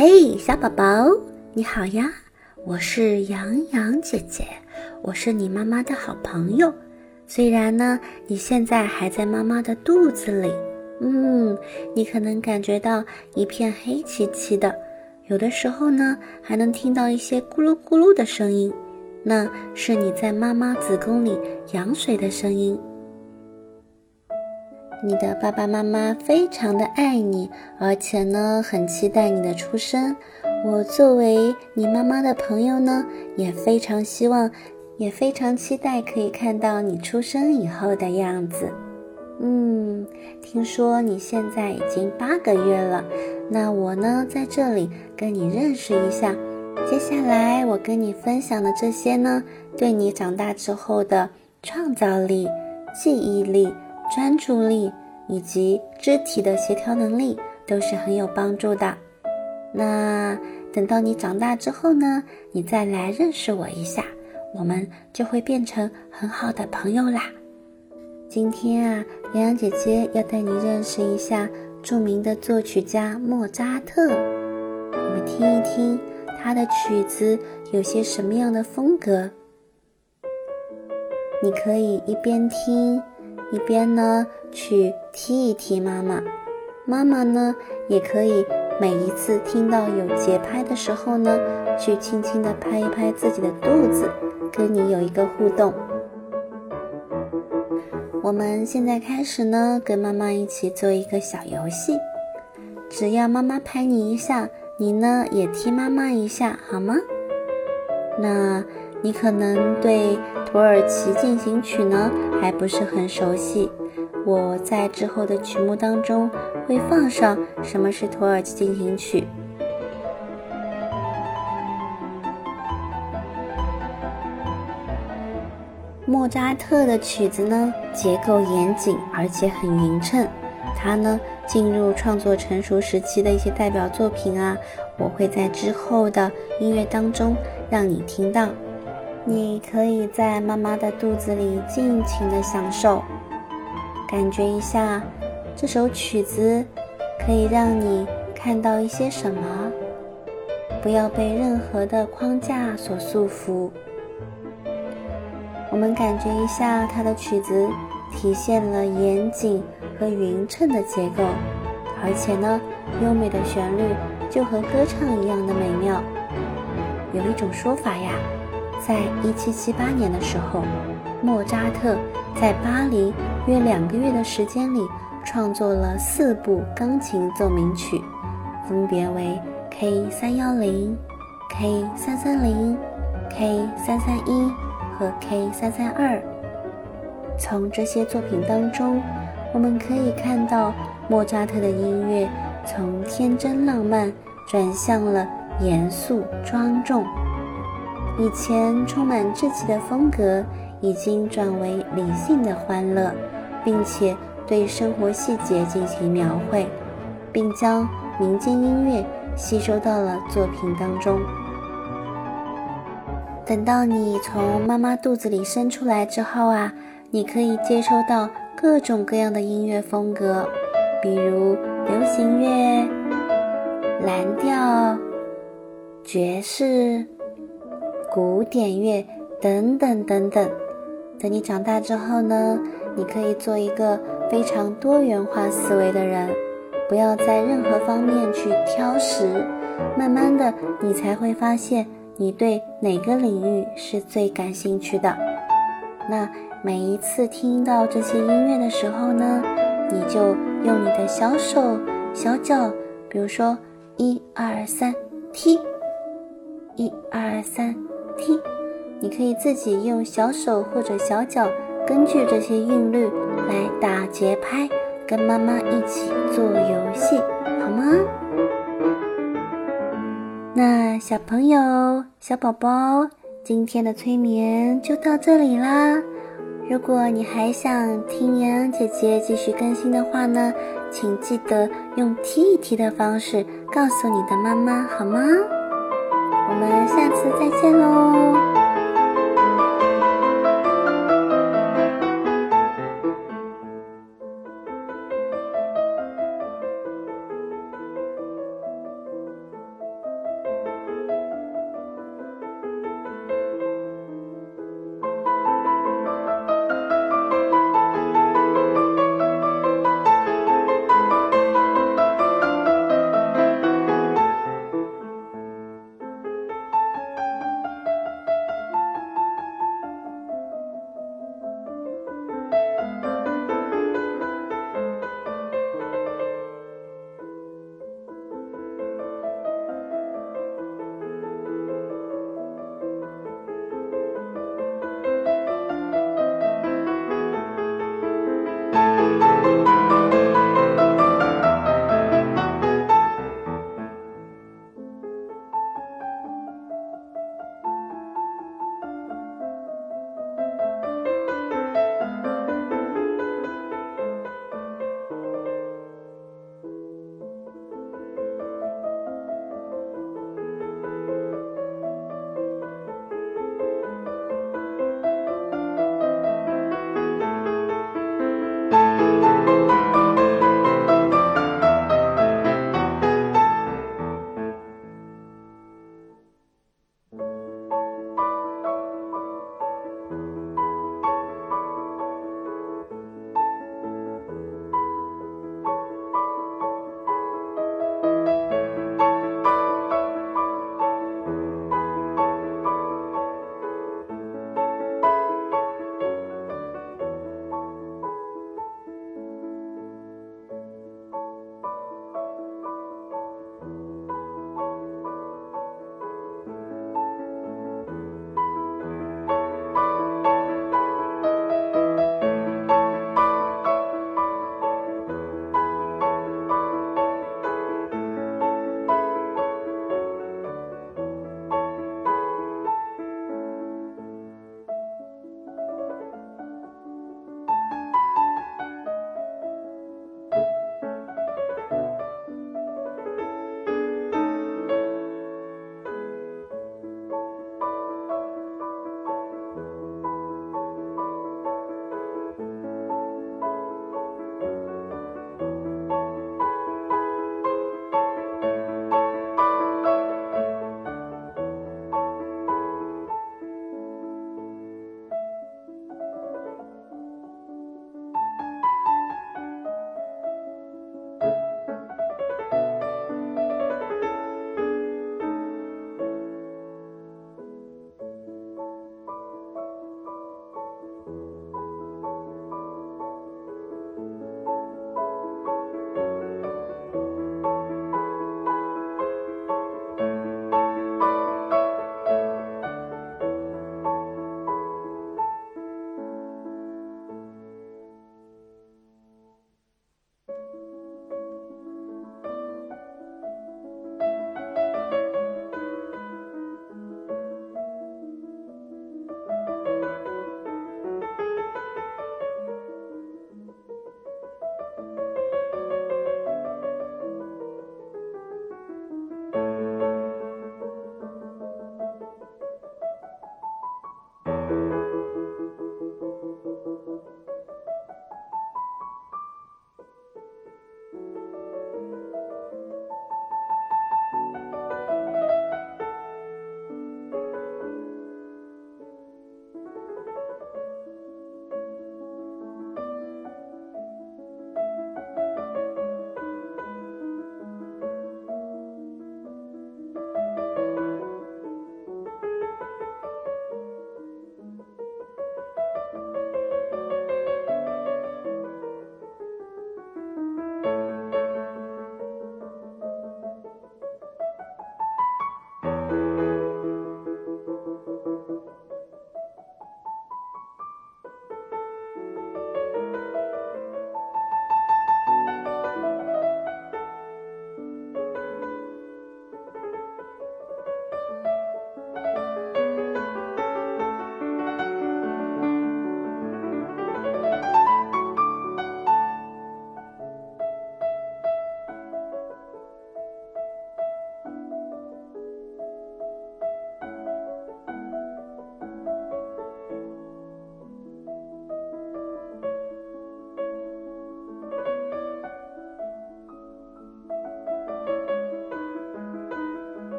嘿，小宝宝，你好呀！我是洋洋姐姐，我是你妈妈的好朋友。虽然呢，你现在还在妈妈的肚子里，嗯，你可能感觉到一片黑漆漆的，有的时候呢，还能听到一些咕噜咕噜的声音，那是你在妈妈子宫里羊水的声音。你的爸爸妈妈非常的爱你，而且呢，很期待你的出生。我作为你妈妈的朋友呢，也非常希望，也非常期待可以看到你出生以后的样子。嗯，听说你现在已经八个月了，那我呢，在这里跟你认识一下。接下来我跟你分享的这些呢，对你长大之后的创造力、记忆力。专注力以及肢体的协调能力都是很有帮助的。那等到你长大之后呢，你再来认识我一下，我们就会变成很好的朋友啦。今天啊，洋洋姐姐要带你认识一下著名的作曲家莫扎特。我们听一听他的曲子有些什么样的风格。你可以一边听。一边呢去踢一踢妈妈，妈妈呢也可以每一次听到有节拍的时候呢，去轻轻的拍一拍自己的肚子，跟你有一个互动。我们现在开始呢，跟妈妈一起做一个小游戏，只要妈妈拍你一下，你呢也踢妈妈一下，好吗？那。你可能对《土耳其进行曲》呢还不是很熟悉，我在之后的曲目当中会放上什么是《土耳其进行曲》。莫扎特的曲子呢结构严谨，而且很匀称。他呢进入创作成熟时期的一些代表作品啊，我会在之后的音乐当中让你听到。你可以在妈妈的肚子里尽情的享受，感觉一下这首曲子可以让你看到一些什么，不要被任何的框架所束缚。我们感觉一下它的曲子体现了严谨和匀称的结构，而且呢，优美的旋律就和歌唱一样的美妙。有一种说法呀。在一七七八年的时候，莫扎特在巴黎约两个月的时间里，创作了四部钢琴奏鸣曲，分别为 K 三幺零、K 三三零、K 三三一和 K 三三二。从这些作品当中，我们可以看到莫扎特的音乐从天真浪漫转向了严肃庄重。以前充满稚气的风格，已经转为理性的欢乐，并且对生活细节进行描绘，并将民间音乐吸收到了作品当中。等到你从妈妈肚子里生出来之后啊，你可以接收到各种各样的音乐风格，比如流行乐、蓝调、爵士。古典乐等等等等，等你长大之后呢，你可以做一个非常多元化思维的人，不要在任何方面去挑食。慢慢的，你才会发现你对哪个领域是最感兴趣的。那每一次听到这些音乐的时候呢，你就用你的小手小脚，比如说一二三踢，一二三。踢，你可以自己用小手或者小脚，根据这些韵律来打节拍，跟妈妈一起做游戏，好吗？那小朋友、小宝宝，今天的催眠就到这里啦。如果你还想听洋洋姐姐继续更新的话呢，请记得用踢一踢的方式告诉你的妈妈，好吗？我们下次再见喽。